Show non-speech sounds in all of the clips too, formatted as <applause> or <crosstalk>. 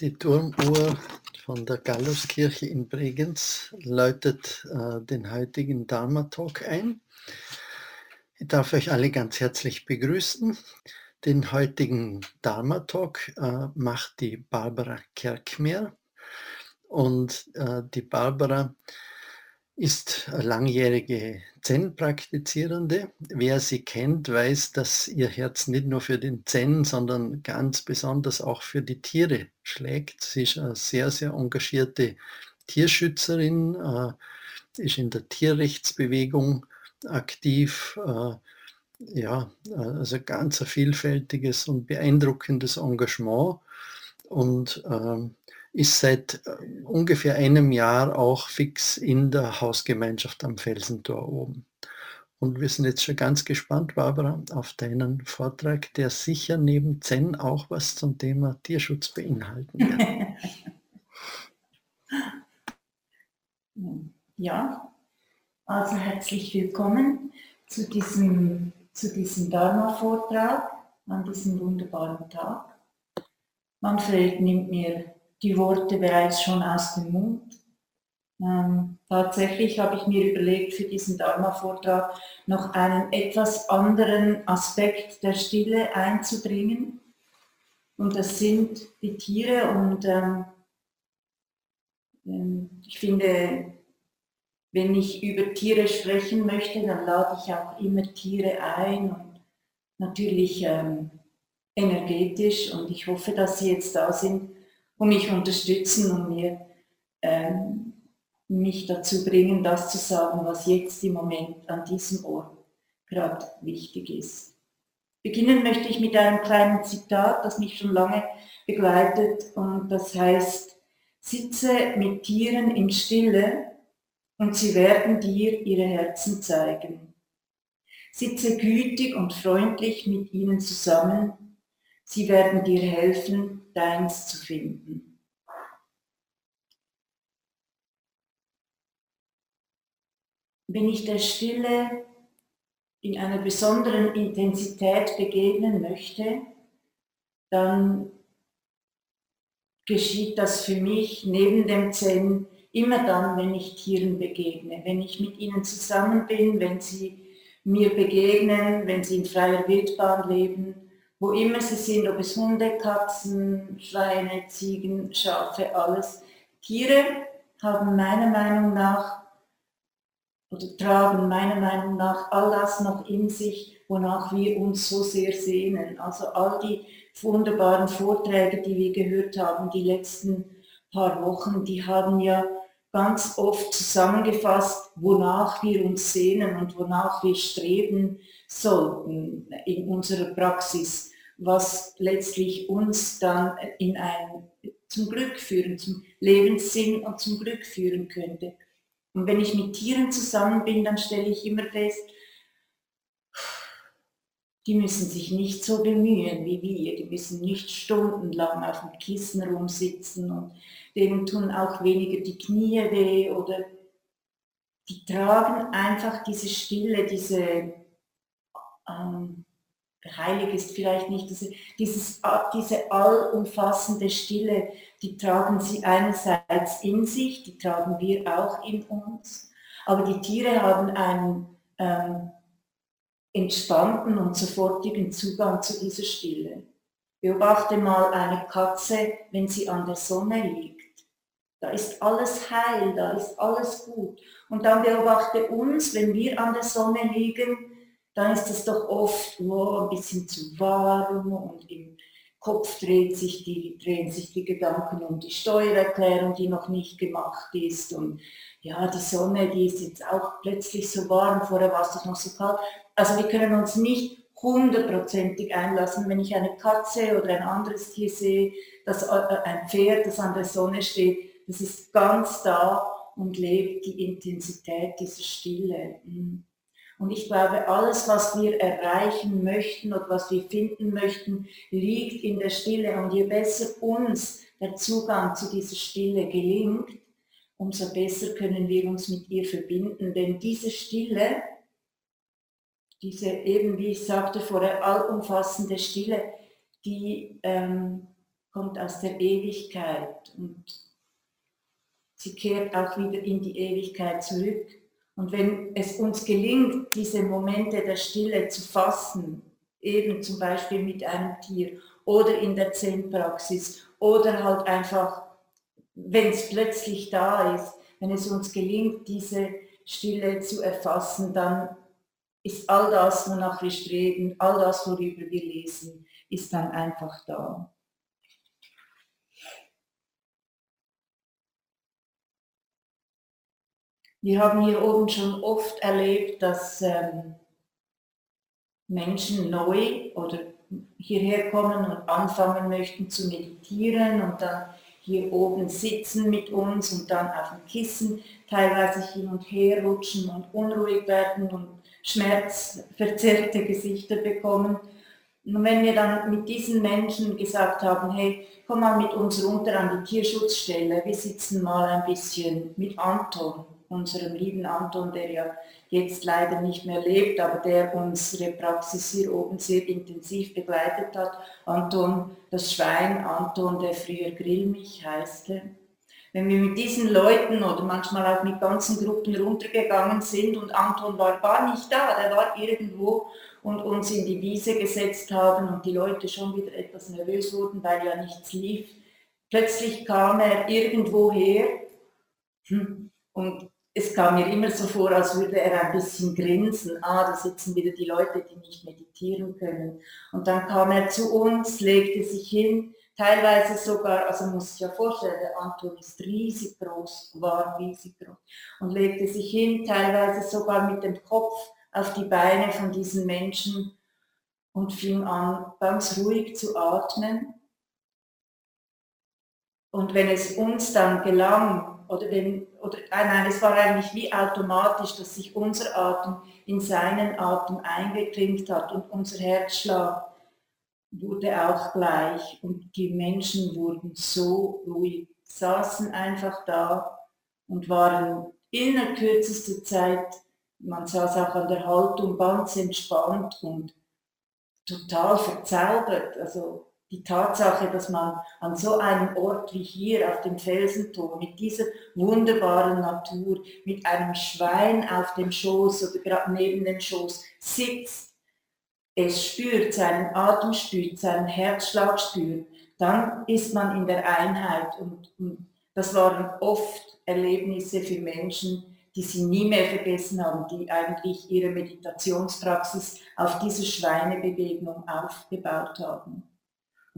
Die Turmuhr von der Galluskirche in Bregenz läutet äh, den heutigen Dharma-Talk ein. Ich darf euch alle ganz herzlich begrüßen. Den heutigen Dharma-Talk äh, macht die Barbara Kerkmeer. Und äh, die Barbara ist langjährige Zen-Praktizierende. Wer sie kennt, weiß, dass ihr Herz nicht nur für den Zen, sondern ganz besonders auch für die Tiere schlägt. Sie ist eine sehr, sehr engagierte Tierschützerin, äh, ist in der Tierrechtsbewegung aktiv. Äh, ja, also ganz ein vielfältiges und beeindruckendes Engagement. Und ähm, ist seit äh, ungefähr einem Jahr auch fix in der Hausgemeinschaft am Felsentor oben. Und wir sind jetzt schon ganz gespannt, Barbara, auf deinen Vortrag, der sicher neben Zen auch was zum Thema Tierschutz beinhalten wird. <laughs> Ja, also herzlich willkommen zu diesem, zu diesem Dharma-Vortrag an diesem wunderbaren Tag. Manfred nimmt mir die Worte bereits schon aus dem Mund. Ähm, tatsächlich habe ich mir überlegt, für diesen Dharma-Vortrag noch einen etwas anderen Aspekt der Stille einzubringen. Und das sind die Tiere. Und ähm, ähm ich finde, wenn ich über Tiere sprechen möchte, dann lade ich auch immer Tiere ein und natürlich ähm, energetisch. Und ich hoffe, dass sie jetzt da sind, und mich unterstützen und mir ähm, mich dazu bringen, das zu sagen, was jetzt im Moment an diesem Ort gerade wichtig ist. Beginnen möchte ich mit einem kleinen Zitat, das mich schon lange begleitet und das heißt, sitze mit Tieren in Stille und sie werden dir ihre Herzen zeigen. Sitze gütig und freundlich mit ihnen zusammen Sie werden dir helfen, deins zu finden. Wenn ich der Stille in einer besonderen Intensität begegnen möchte, dann geschieht das für mich neben dem Zen immer dann, wenn ich Tieren begegne, wenn ich mit ihnen zusammen bin, wenn sie mir begegnen, wenn sie in freier Wildbahn leben wo immer sie sind, ob es Hunde, Katzen, Schweine, Ziegen, Schafe, alles. Tiere haben meiner Meinung nach oder tragen meiner Meinung nach all das noch in sich, wonach wir uns so sehr sehnen. Also all die wunderbaren Vorträge, die wir gehört haben, die letzten paar Wochen, die haben ja ganz oft zusammengefasst, wonach wir uns sehnen und wonach wir streben sollten in unserer Praxis, was letztlich uns dann in ein zum Glück führen, zum Lebenssinn und zum Glück führen könnte. Und wenn ich mit Tieren zusammen bin, dann stelle ich immer fest, die müssen sich nicht so bemühen wie wir, die müssen nicht stundenlang auf dem Kissen rumsitzen und denen tun auch weniger die Knie weh oder die tragen einfach diese Stille, diese, ähm, heilig ist vielleicht nicht, diese, dieses, diese allumfassende Stille, die tragen sie einerseits in sich, die tragen wir auch in uns, aber die Tiere haben einen ähm, entspannten und sofortigen Zugang zu dieser Stille. Beobachte mal eine Katze, wenn sie an der Sonne liegt. Da ist alles heil, da ist alles gut. Und dann beobachte uns, wenn wir an der Sonne liegen, dann ist es doch oft oh, ein bisschen zu warm und im Kopf dreht sich die, drehen sich die Gedanken um die Steuererklärung, die noch nicht gemacht ist. Und ja, die Sonne, die ist jetzt auch plötzlich so warm, vorher war es doch noch so kalt. Also wir können uns nicht hundertprozentig einlassen, wenn ich eine Katze oder ein anderes Tier sehe, das, äh, ein Pferd, das an der Sonne steht, das ist ganz da und lebt die Intensität dieser Stille. Mhm. Und ich glaube, alles, was wir erreichen möchten oder was wir finden möchten, liegt in der Stille. Und je besser uns der Zugang zu dieser Stille gelingt, umso besser können wir uns mit ihr verbinden. Denn diese Stille, diese eben, wie ich sagte vorher, allumfassende Stille, die ähm, kommt aus der Ewigkeit und sie kehrt auch wieder in die Ewigkeit zurück. Und wenn es uns gelingt, diese Momente der Stille zu fassen, eben zum Beispiel mit einem Tier oder in der Zen-Praxis oder halt einfach, wenn es plötzlich da ist, wenn es uns gelingt, diese Stille zu erfassen, dann ist all das, wonach wir streben, all das, worüber wir lesen, ist dann einfach da. Wir haben hier oben schon oft erlebt, dass ähm, Menschen neu oder hierher kommen und anfangen möchten zu meditieren und dann hier oben sitzen mit uns und dann auf dem Kissen teilweise hin und her rutschen und unruhig werden und schmerzverzerrte Gesichter bekommen. Und wenn wir dann mit diesen Menschen gesagt haben, hey, komm mal mit uns runter an die Tierschutzstelle, wir sitzen mal ein bisschen mit Anton, unserem lieben Anton, der ja jetzt leider nicht mehr lebt, aber der unsere Praxis hier oben sehr intensiv begleitet hat. Anton, das Schwein, Anton, der früher Grillmich heißte. Wenn wir mit diesen Leuten oder manchmal auch mit ganzen Gruppen runtergegangen sind und Anton war gar nicht da, der war irgendwo und uns in die Wiese gesetzt haben und die Leute schon wieder etwas nervös wurden, weil ja nichts lief. Plötzlich kam er irgendwo her hm, und es kam mir immer so vor, als würde er ein bisschen grinsen. Ah, da sitzen wieder die Leute, die nicht meditieren können. Und dann kam er zu uns, legte sich hin, teilweise sogar, also muss ich ja vorstellen, der Anton ist riesig groß, war riesig groß, und legte sich hin, teilweise sogar mit dem Kopf auf die Beine von diesen Menschen und fing an, ganz ruhig zu atmen. Und wenn es uns dann gelang, oder, wenn, oder äh, nein, es war eigentlich wie automatisch, dass sich unser Atem in seinen Atem eingeklinkt hat und unser Herzschlag wurde auch gleich und die Menschen wurden so ruhig, saßen einfach da und waren in der kürzesten Zeit, man saß auch an der Haltung ganz entspannt und total verzaubert. Also die Tatsache, dass man an so einem Ort wie hier auf dem Felsenturm mit dieser wunderbaren Natur, mit einem Schwein auf dem Schoß oder gerade neben dem Schoß sitzt, es spürt, seinen Atem spürt, seinen Herzschlag spürt, dann ist man in der Einheit. Und, und das waren oft Erlebnisse für Menschen, die sie nie mehr vergessen haben, die eigentlich ihre Meditationspraxis auf diese Schweinebegegnung aufgebaut haben.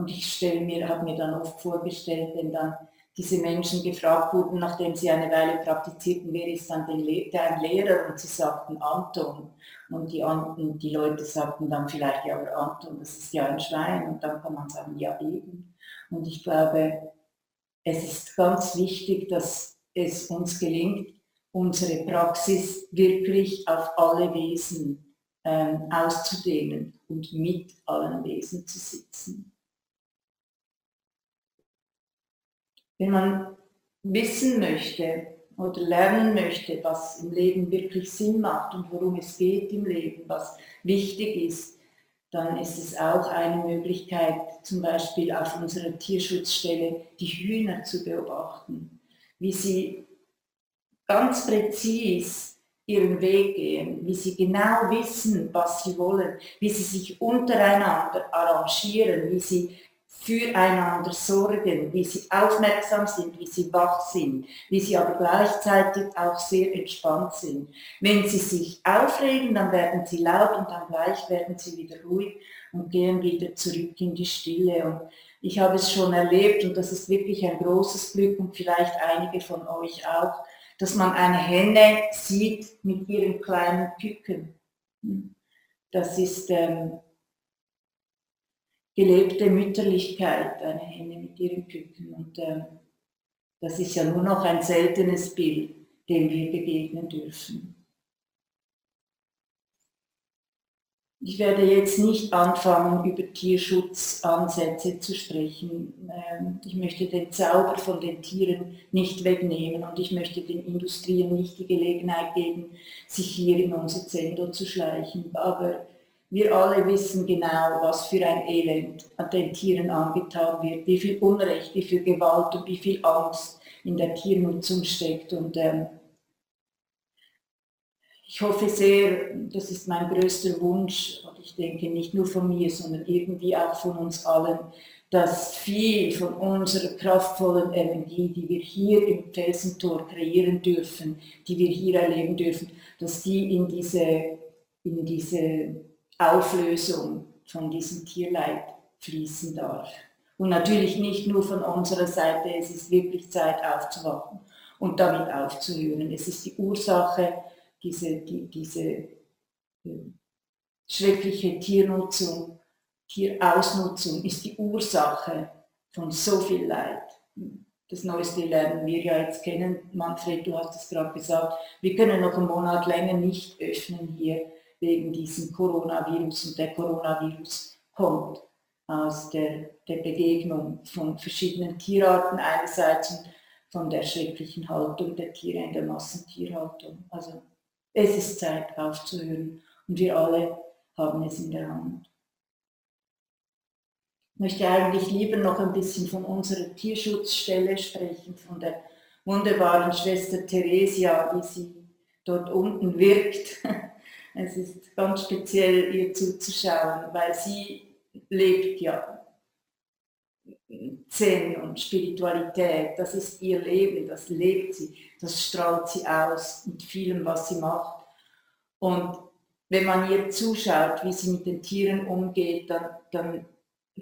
Und ich stelle mir, habe mir dann oft vorgestellt, wenn dann diese Menschen gefragt wurden, nachdem sie eine Weile praktizierten, wer ist dann der ein Lehrer? Und sie sagten Anton. Und die, und die Leute sagten dann vielleicht, ja, aber Anton, das ist ja ein Schwein. Und dann kann man sagen, ja eben. Und ich glaube, es ist ganz wichtig, dass es uns gelingt, unsere Praxis wirklich auf alle Wesen ähm, auszudehnen und mit allen Wesen zu sitzen. Wenn man wissen möchte oder lernen möchte, was im Leben wirklich Sinn macht und worum es geht im Leben, was wichtig ist, dann ist es auch eine Möglichkeit, zum Beispiel auf unserer Tierschutzstelle die Hühner zu beobachten, wie sie ganz präzis ihren Weg gehen, wie sie genau wissen, was sie wollen, wie sie sich untereinander arrangieren, wie sie füreinander sorgen, wie sie aufmerksam sind, wie sie wach sind, wie sie aber gleichzeitig auch sehr entspannt sind. Wenn sie sich aufregen, dann werden sie laut und dann gleich werden sie wieder ruhig und gehen wieder zurück in die Stille. Und ich habe es schon erlebt und das ist wirklich ein großes Glück und vielleicht einige von euch auch, dass man eine Henne sieht mit ihren kleinen Küken. Das ist ähm, gelebte Mütterlichkeit, eine Henne mit ihren Küken. Und äh, das ist ja nur noch ein seltenes Bild, dem wir begegnen dürfen. Ich werde jetzt nicht anfangen, über Tierschutzansätze zu sprechen. Ähm, ich möchte den Zauber von den Tieren nicht wegnehmen und ich möchte den Industrien nicht die Gelegenheit geben, sich hier in unser Zentrum zu schleichen. Aber wir alle wissen genau, was für ein Elend an den Tieren angetan wird, wie viel Unrecht, wie viel Gewalt und wie viel Angst in der Tiernutzung steckt. Und ähm, ich hoffe sehr, das ist mein größter Wunsch, und ich denke nicht nur von mir, sondern irgendwie auch von uns allen, dass viel von unserer kraftvollen Energie, die wir hier im Felsentor kreieren dürfen, die wir hier erleben dürfen, dass die in diese, in diese Auflösung von diesem Tierleid fließen darf. Und natürlich nicht nur von unserer Seite, es ist wirklich Zeit aufzuwachen und damit aufzuhören. Es ist die Ursache, diese, die, diese äh, schreckliche Tiernutzung, Tierausnutzung ist die Ursache von so viel Leid. Das Neueste lernen wir ja jetzt kennen. Manfred, du hast es gerade gesagt, wir können noch einen Monat länger nicht öffnen hier wegen diesem Coronavirus und der Coronavirus kommt aus der, der Begegnung von verschiedenen Tierarten einerseits und von der schrecklichen Haltung der Tiere in der Massentierhaltung. Also es ist Zeit aufzuhören und wir alle haben es in der Hand. Ich möchte eigentlich lieber noch ein bisschen von unserer Tierschutzstelle sprechen, von der wunderbaren Schwester Theresia, wie sie dort unten wirkt. <laughs> Es ist ganz speziell, ihr zuzuschauen, weil sie lebt ja Zen und Spiritualität. Das ist ihr Leben, das lebt sie, das strahlt sie aus mit vielem, was sie macht. Und wenn man ihr zuschaut, wie sie mit den Tieren umgeht, dann, dann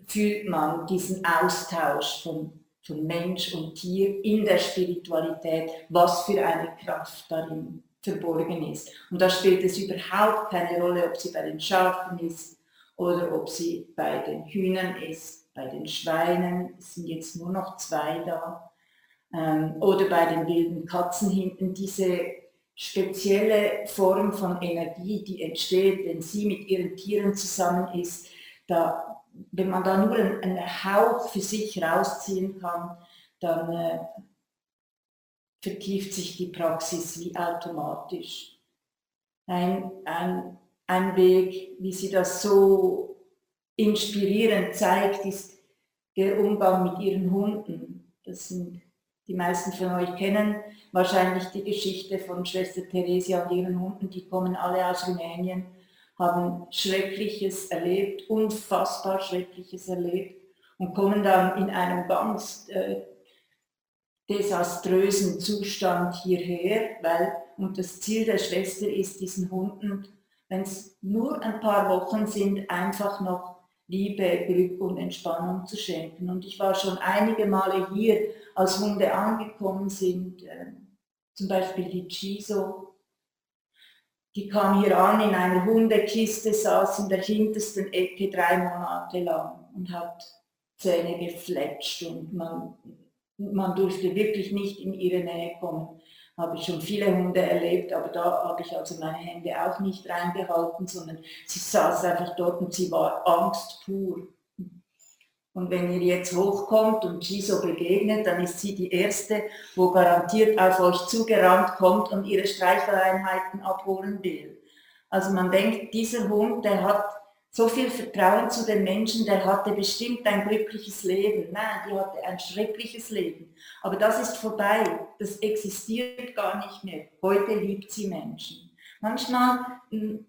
fühlt man diesen Austausch von, von Mensch und Tier in der Spiritualität, was für eine Kraft darin verborgen ist. Und da spielt es überhaupt keine Rolle, ob sie bei den Schafen ist oder ob sie bei den Hühnern ist, bei den Schweinen, es sind jetzt nur noch zwei da, ähm, oder bei den wilden Katzen hinten, diese spezielle Form von Energie, die entsteht, wenn sie mit ihren Tieren zusammen ist, da, wenn man da nur einen, Hauch für sich rausziehen kann, dann äh, vertieft sich die Praxis wie automatisch. Ein, ein, ein Weg, wie sie das so inspirierend zeigt, ist der Umgang mit ihren Hunden. Das sind die meisten von euch kennen wahrscheinlich die Geschichte von Schwester Theresia und ihren Hunden. Die kommen alle aus Rumänien, haben Schreckliches erlebt, unfassbar Schreckliches erlebt und kommen dann in einem ganz äh, desaströsen Zustand hierher, weil, und das Ziel der Schwester ist, diesen Hunden, wenn es nur ein paar Wochen sind, einfach noch Liebe, Glück und Entspannung zu schenken. Und ich war schon einige Male hier, als Hunde angekommen sind, äh, zum Beispiel die Chiso, die kam hier an in einer Hundekiste, saß in der hintersten Ecke drei Monate lang und hat Zähne gefletscht und man man durfte wirklich nicht in ihre Nähe kommen. Habe ich schon viele Hunde erlebt, aber da habe ich also meine Hände auch nicht reingehalten, sondern sie saß einfach dort und sie war Angst pur. Und wenn ihr jetzt hochkommt und sie so begegnet, dann ist sie die Erste, wo garantiert auf euch zugerannt kommt und ihre Streicheleinheiten abholen will. Also man denkt, dieser Hund, der hat so viel Vertrauen zu den Menschen, der hatte bestimmt ein glückliches Leben. Nein, die hatte ein schreckliches Leben. Aber das ist vorbei. Das existiert gar nicht mehr. Heute liebt sie Menschen. Manchmal,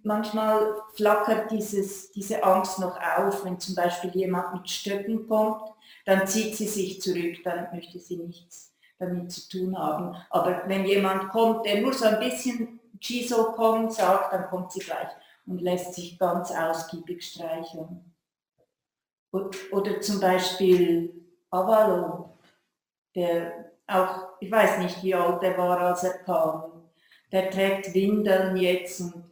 manchmal flackert dieses, diese Angst noch auf, wenn zum Beispiel jemand mit Stöcken kommt, dann zieht sie sich zurück, dann möchte sie nichts damit zu tun haben. Aber wenn jemand kommt, der nur so ein bisschen Chiso kommt, sagt, dann kommt sie gleich und lässt sich ganz ausgiebig streicheln. Oder zum Beispiel Avalon, der auch, ich weiß nicht, wie alt er war, als er kam. Der trägt Windeln jetzt, und,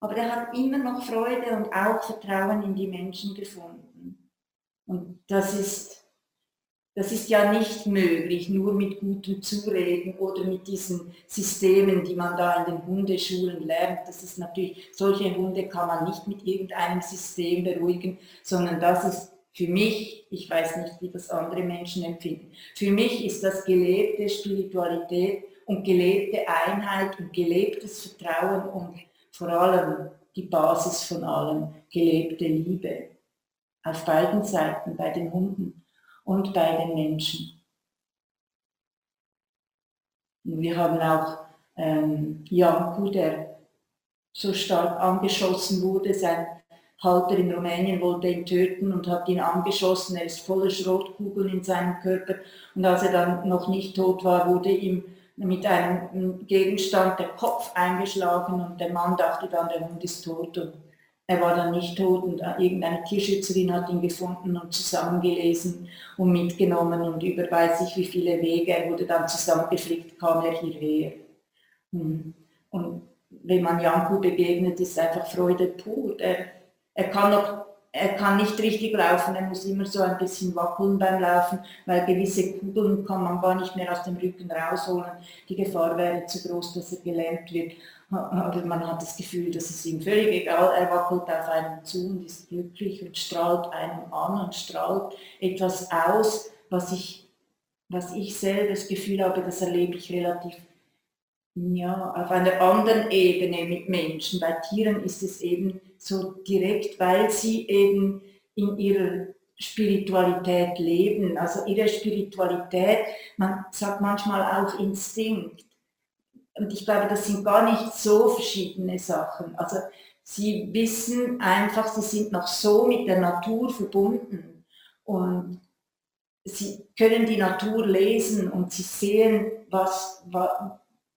aber der hat immer noch Freude und auch Vertrauen in die Menschen gefunden. Und das ist das ist ja nicht möglich, nur mit gutem Zureden oder mit diesen Systemen, die man da in den Hundeschulen lernt. Das ist natürlich, solche Hunde kann man nicht mit irgendeinem System beruhigen, sondern das ist für mich, ich weiß nicht, wie das andere Menschen empfinden, für mich ist das gelebte Spiritualität und gelebte Einheit und gelebtes Vertrauen und vor allem die Basis von allem, gelebte Liebe. Auf beiden Seiten, bei den Hunden und bei den Menschen. Wir haben auch ähm, Janku, der so stark angeschossen wurde. Sein Halter in Rumänien wollte ihn töten und hat ihn angeschossen. Er ist voller Schrotkugeln in seinem Körper. Und als er dann noch nicht tot war, wurde ihm mit einem Gegenstand der Kopf eingeschlagen und der Mann dachte dann, der Hund ist tot. Und er war dann nicht tot und irgendeine Tierschützerin hat ihn gefunden und zusammengelesen und mitgenommen und über weiß ich wie viele Wege, er wurde dann zusammengeflickt, kam er hierher. Hm. Und wenn man Janku begegnet, ist einfach Freude pur. Er, er kann noch er kann nicht richtig laufen, er muss immer so ein bisschen wackeln beim Laufen, weil gewisse Kugeln kann man gar nicht mehr aus dem Rücken rausholen. Die Gefahr wäre zu groß, dass er gelähmt wird. Aber man hat das Gefühl, dass es ihm völlig egal, er wackelt auf einen zu und ist glücklich und strahlt einem an und strahlt etwas aus, was ich, was ich selber das Gefühl habe, das erlebe ich relativ ja, auf einer anderen Ebene mit Menschen. Bei Tieren ist es eben so direkt, weil sie eben in ihrer Spiritualität leben. Also ihre Spiritualität, man sagt manchmal auch Instinkt. Und ich glaube, das sind gar nicht so verschiedene Sachen. Also sie wissen einfach, sie sind noch so mit der Natur verbunden und sie können die Natur lesen und sie sehen, was,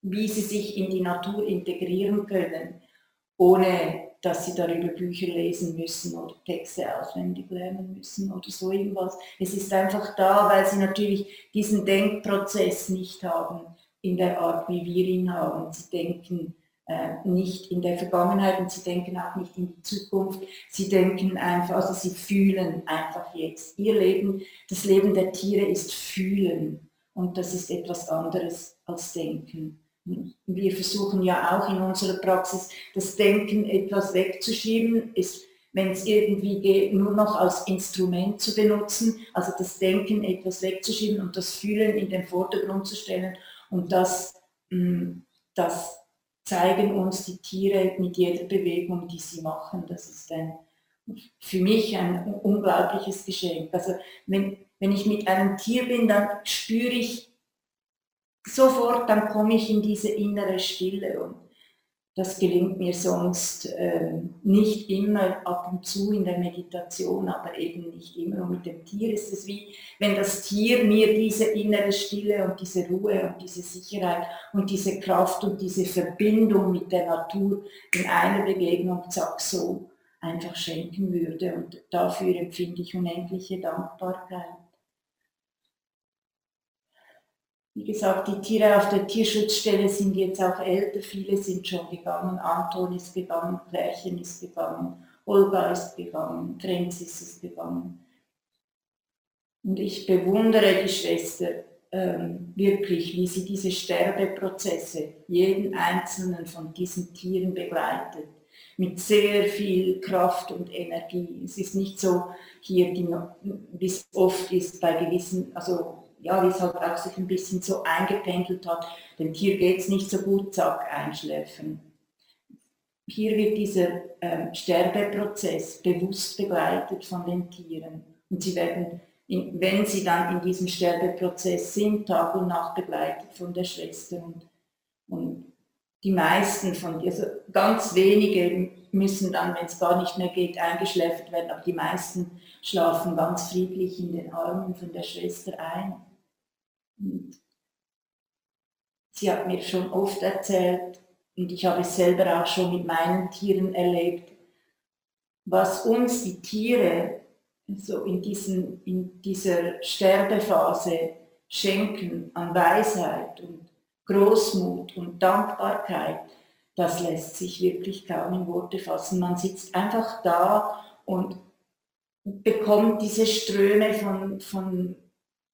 wie sie sich in die Natur integrieren können, ohne dass sie darüber Bücher lesen müssen oder Texte auswendig lernen müssen oder so irgendwas. Es ist einfach da, weil sie natürlich diesen Denkprozess nicht haben in der Art, wie wir ihn haben. Sie denken äh, nicht in der Vergangenheit und sie denken auch nicht in die Zukunft. Sie denken einfach, also sie fühlen einfach jetzt. Ihr Leben, das Leben der Tiere ist fühlen und das ist etwas anderes als denken wir versuchen ja auch in unserer Praxis das Denken etwas wegzuschieben, wenn es irgendwie geht, nur noch als Instrument zu benutzen, also das Denken etwas wegzuschieben und das Fühlen in den Vordergrund zu stellen. Und das, mm, das zeigen uns die Tiere mit jeder Bewegung, die sie machen. Das ist ein, für mich ein unglaubliches Geschenk. Also wenn, wenn ich mit einem Tier bin, dann spüre ich sofort, dann komme ich in diese innere Stille und das gelingt mir sonst äh, nicht immer, ab und zu in der Meditation, aber eben nicht immer. Und mit dem Tier ist es wie, wenn das Tier mir diese innere Stille und diese Ruhe und diese Sicherheit und diese Kraft und diese Verbindung mit der Natur in einer Begegnung, zack, so einfach schenken würde. Und dafür empfinde ich unendliche Dankbarkeit. Wie gesagt, die Tiere auf der Tierschutzstelle sind jetzt auch älter, viele sind schon gegangen. Anton ist gegangen, Klärchen ist gegangen, Olga ist gegangen, Francis ist gegangen. Und ich bewundere die Schwester ähm, wirklich, wie sie diese Sterbeprozesse, jeden einzelnen von diesen Tieren begleitet, mit sehr viel Kraft und Energie. Es ist nicht so hier, wie es oft ist bei gewissen, also ja, wie es halt auch sich ein bisschen so eingependelt hat, dem Tier geht es nicht so gut, zack, einschläfen. Hier wird dieser ähm, Sterbeprozess bewusst begleitet von den Tieren und sie werden, in, wenn sie dann in diesem Sterbeprozess sind, Tag und Nacht begleitet von der Schwester und, und die meisten von, also ganz wenige müssen dann, wenn es gar nicht mehr geht, eingeschläfert werden, aber die meisten schlafen ganz friedlich in den Armen von der Schwester ein. Sie hat mir schon oft erzählt, und ich habe es selber auch schon mit meinen Tieren erlebt, was uns die Tiere so in, diesen, in dieser Sterbephase schenken an Weisheit und Großmut und Dankbarkeit, das lässt sich wirklich kaum in Worte fassen. Man sitzt einfach da und bekommt diese Ströme von, von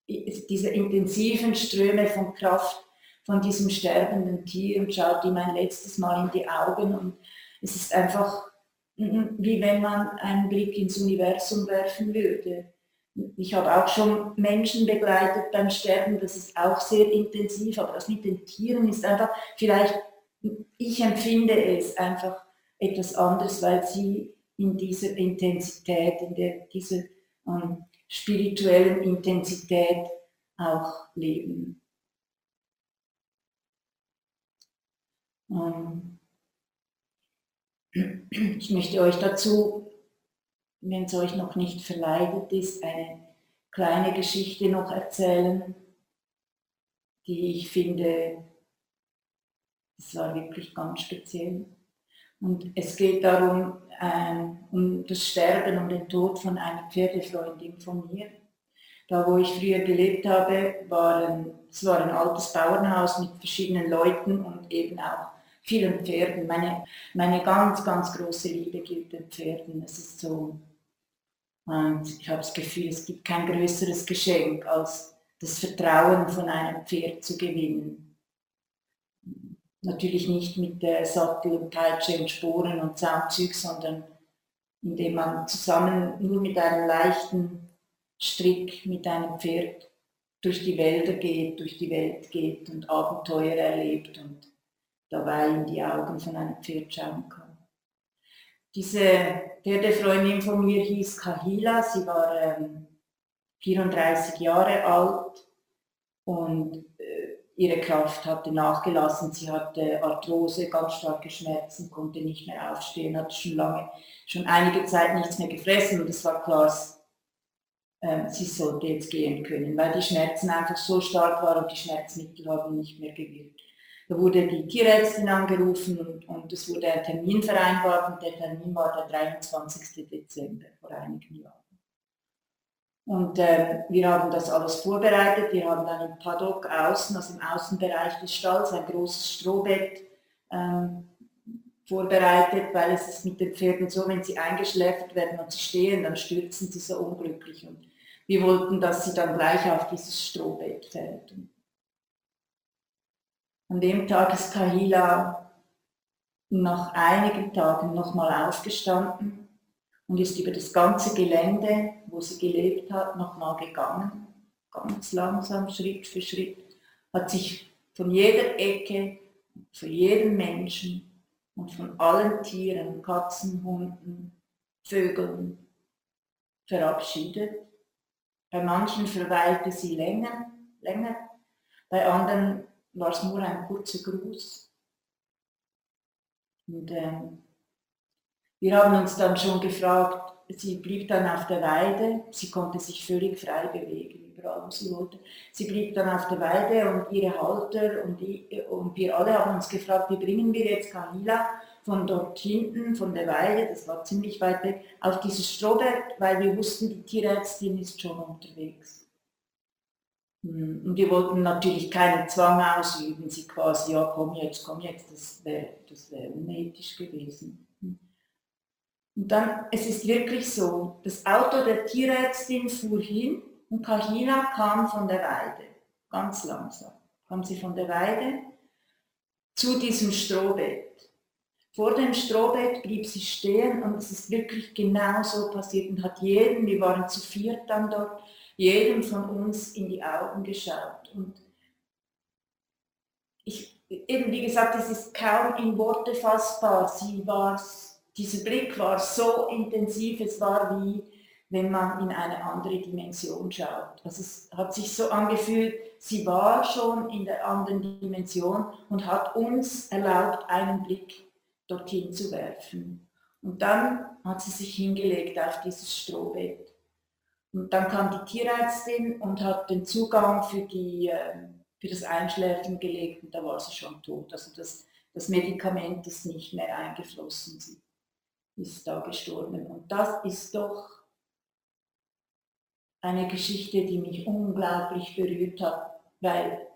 diese intensiven Ströme von Kraft von diesem sterbenden Tier und schaut ihm ein letztes Mal in die Augen und es ist einfach wie wenn man einen Blick ins Universum werfen würde. Ich habe auch schon Menschen begleitet beim Sterben, das ist auch sehr intensiv, aber das mit den Tieren ist einfach, vielleicht, ich empfinde es einfach etwas anderes, weil sie in dieser Intensität, in der, dieser ähm, spirituellen Intensität auch leben. Ähm, ich möchte euch dazu, wenn es euch noch nicht verleidet ist, eine kleine Geschichte noch erzählen, die ich finde, das war wirklich ganz speziell. Und es geht darum, ähm, um das Sterben und den Tod von einer Pferdefreundin von mir. Da, wo ich früher gelebt habe, war ein, es war ein altes Bauernhaus mit verschiedenen Leuten und eben auch vielen Pferden. Meine, meine ganz, ganz große Liebe gilt den Pferden. Es ist so, und ich habe das Gefühl, es gibt kein größeres Geschenk, als das Vertrauen von einem Pferd zu gewinnen. Natürlich nicht mit der Sattel und Peitsche und Sporen und Zaumzug, sondern indem man zusammen nur mit einem leichten Strick mit einem Pferd durch die Wälder geht, durch die Welt geht und Abenteuer erlebt und dabei in die Augen von einem Pferd schauen kann. Diese Pferdefreundin von mir hieß Kahila, sie war ähm, 34 Jahre alt und äh, ihre Kraft hatte nachgelassen. Sie hatte Arthrose, ganz starke Schmerzen, konnte nicht mehr aufstehen, hatte schon lange, schon einige Zeit nichts mehr gefressen und es war klar, äh, sie sollte jetzt gehen können, weil die Schmerzen einfach so stark waren und die Schmerzmittel haben nicht mehr gewirkt. Da wurde die Tierärztin angerufen und, und es wurde ein Termin vereinbart und der Termin war der 23. Dezember vor einigen Jahren. Und äh, wir haben das alles vorbereitet. Wir haben dann im Paddock außen, also im Außenbereich des Stalls, ein großes Strohbett ähm, vorbereitet, weil es ist mit den Pferden so, wenn sie eingeschläfert werden und sie stehen, dann stürzen sie so unglücklich. Und wir wollten, dass sie dann gleich auf dieses Strohbett fällt. Und an dem Tag ist Kahila nach einigen Tagen nochmal aufgestanden und ist über das ganze Gelände, wo sie gelebt hat, nochmal gegangen, ganz langsam, Schritt für Schritt, hat sich von jeder Ecke, von jedem Menschen und von allen Tieren, Katzen, Hunden, Vögeln verabschiedet. Bei manchen verweilte sie länger, länger, bei anderen war es nur ein kurzer Gruß. Und ähm, wir haben uns dann schon gefragt, sie blieb dann auf der Weide, sie konnte sich völlig frei bewegen, überall wo sie wollte. Sie blieb dann auf der Weide und ihre Halter und, die, und wir alle haben uns gefragt, wie bringen wir jetzt Kahila von dort hinten, von der Weide, das war ziemlich weit weg, auf dieses Strohbett, weil wir wussten, die Tierärztin ist schon unterwegs. Hm, und wir wollten natürlich keinen Zwang ausüben, sie quasi, ja komm jetzt, komm jetzt, das wäre das wär unethisch gewesen. Und dann, es ist wirklich so, das Auto der Tierärztin fuhr hin und Kahina kam von der Weide, ganz langsam, kam sie von der Weide zu diesem Strohbett. Vor dem Strohbett blieb sie stehen und es ist wirklich genau so passiert und hat jeden, wir waren zu viert dann dort, jedem von uns in die Augen geschaut. Und ich, eben wie gesagt, es ist kaum in Worte fassbar. Sie war, dieser Blick war so intensiv, es war wie wenn man in eine andere Dimension schaut. Also es hat sich so angefühlt, sie war schon in der anderen Dimension und hat uns erlaubt, einen Blick dorthin zu werfen. Und dann hat sie sich hingelegt auf dieses Strohbett. Und dann kam die Tierärztin und hat den Zugang für, die, ähm, für das Einschläfen gelegt und da war sie schon tot. Also das, das Medikament ist nicht mehr eingeflossen. Ist da gestorben. Und das ist doch eine Geschichte, die mich unglaublich berührt hat, weil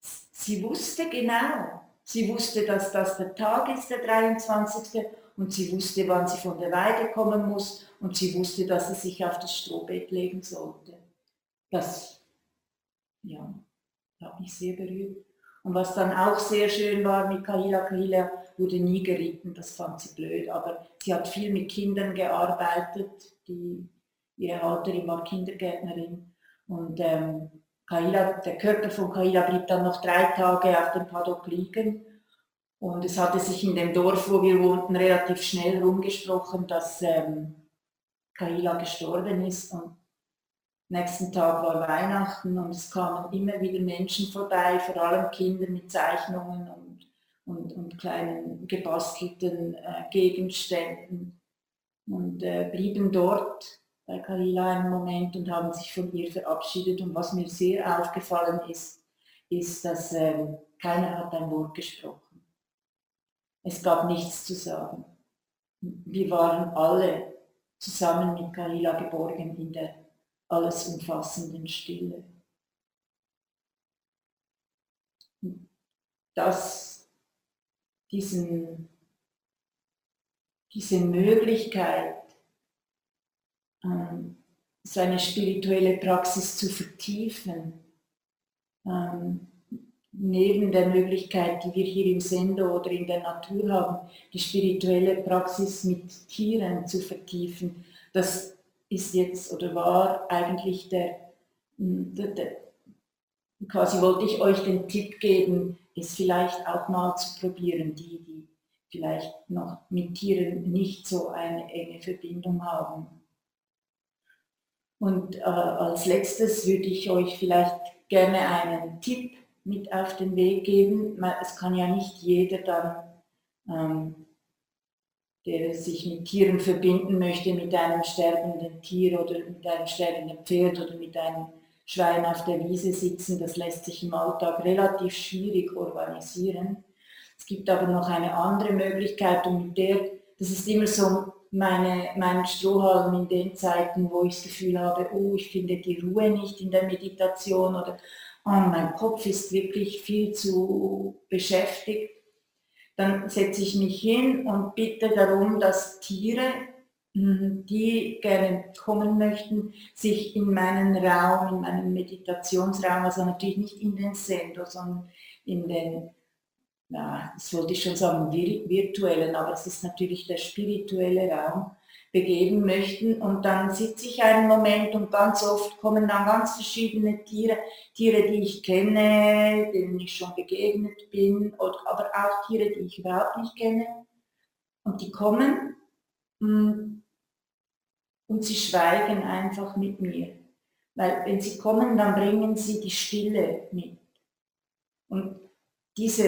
sie wusste genau, sie wusste, dass das der Tag ist, der 23 und sie wusste, wann sie von der Weide kommen muss und sie wusste, dass sie sich auf das Strohbett legen sollte. Das ja, hat mich sehr berührt. Und was dann auch sehr schön war mit Kahila, Kahila wurde nie geritten, das fand sie blöd, aber sie hat viel mit Kindern gearbeitet, die, ihre Halterin war Kindergärtnerin. Und ähm, Kahila, der Körper von Kahila blieb dann noch drei Tage auf dem Paddock liegen. Und es hatte sich in dem Dorf, wo wir wohnten, relativ schnell rumgesprochen, dass ähm, Kahila gestorben ist. Und nächsten Tag war Weihnachten und es kamen immer wieder Menschen vorbei, vor allem Kinder mit Zeichnungen und, und, und kleinen gebastelten äh, Gegenständen und äh, blieben dort bei Kalila einen Moment und haben sich von ihr verabschiedet. Und was mir sehr aufgefallen ist, ist, dass äh, keiner hat ein Wort gesprochen. Es gab nichts zu sagen. Wir waren alle zusammen mit Kalila geborgen in der alles umfassenden Stille. Das, diesen, diese Möglichkeit, ähm, seine spirituelle Praxis zu vertiefen, ähm, neben der Möglichkeit, die wir hier im Sendo oder in der Natur haben, die spirituelle Praxis mit Tieren zu vertiefen, das ist jetzt oder war eigentlich der, hm, der, der quasi wollte ich euch den Tipp geben, es vielleicht auch mal zu probieren, die, die vielleicht noch mit Tieren nicht so eine enge Verbindung haben. Und äh, als letztes würde ich euch vielleicht gerne einen Tipp mit auf den Weg geben. Es kann ja nicht jeder dann ähm, der sich mit Tieren verbinden möchte, mit einem sterbenden Tier oder mit einem sterbenden Pferd oder mit einem Schwein auf der Wiese sitzen, das lässt sich im Alltag relativ schwierig organisieren. Es gibt aber noch eine andere Möglichkeit und mit der, das ist immer so meine, mein Strohhalm in den Zeiten, wo ich das Gefühl habe, oh, ich finde die Ruhe nicht in der Meditation oder oh, mein Kopf ist wirklich viel zu beschäftigt dann setze ich mich hin und bitte darum, dass Tiere, hm, die gerne kommen möchten, sich in meinen Raum, in meinen Meditationsraum, also natürlich nicht in den Sendo, sondern in den, ja, das wollte ich schon sagen, virtuellen, aber es ist natürlich der spirituelle Raum, begeben möchten. Und dann sitze ich einen Moment und ganz oft kommen dann ganz verschiedene Tiere, Tiere, die ich kenne, denen ich schon begegnet bin, oder, aber auch Tiere, die ich überhaupt nicht kenne. Und die kommen mm, und sie schweigen einfach mit mir. Weil wenn sie kommen, dann bringen sie die Stille mit. Und diese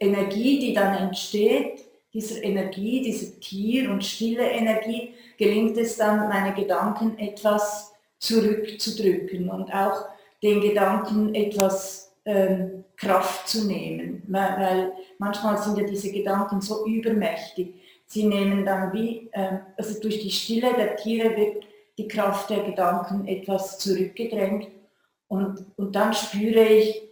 Energie, die dann entsteht, dieser Energie, dieser Tier- und stille Energie, gelingt es dann, meine Gedanken etwas zurückzudrücken und auch den Gedanken etwas ähm, Kraft zu nehmen. Weil, weil, manchmal sind ja diese Gedanken so übermächtig. Sie nehmen dann wie, ähm, also durch die Stille der Tiere wird die Kraft der Gedanken etwas zurückgedrängt und, und dann spüre ich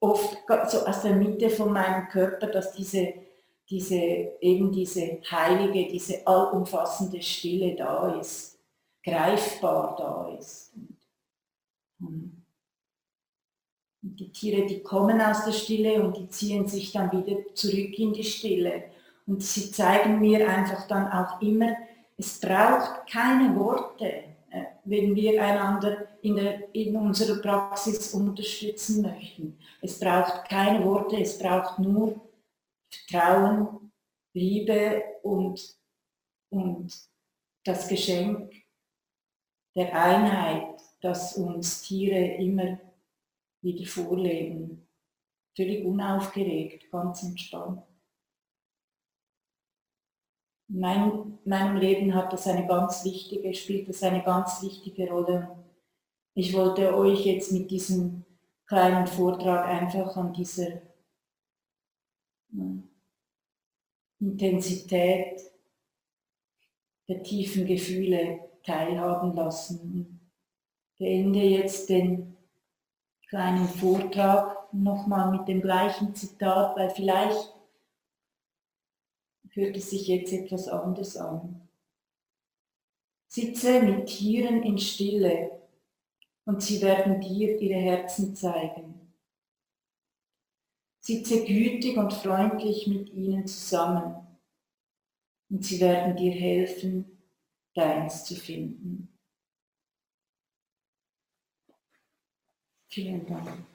oft so aus der Mitte von meinem Körper, dass diese diese, eben diese heilige, diese allumfassende Stille da ist, greifbar da ist. Und die Tiere, die kommen aus der Stille und die ziehen sich dann wieder zurück in die Stille. Und sie zeigen mir einfach dann auch immer, es braucht keine Worte, äh, wenn wir einander in, der, in unserer Praxis unterstützen möchten. Es braucht keine Worte, es braucht nur Vertrauen, Liebe und, und das Geschenk der Einheit, das uns Tiere immer wieder vorleben. Völlig unaufgeregt, ganz entspannt. In mein, meinem Leben hat das eine ganz wichtige, spielt das eine ganz wichtige Rolle. Ich wollte euch jetzt mit diesem kleinen Vortrag einfach an dieser Intensität der tiefen Gefühle teilhaben lassen. Ich beende jetzt den kleinen Vortrag nochmal mit dem gleichen Zitat, weil vielleicht hört es sich jetzt etwas anders an. Sitze mit Tieren in Stille und sie werden dir ihre Herzen zeigen. Sitze gütig und freundlich mit ihnen zusammen und sie werden dir helfen, deins zu finden. Vielen Dank.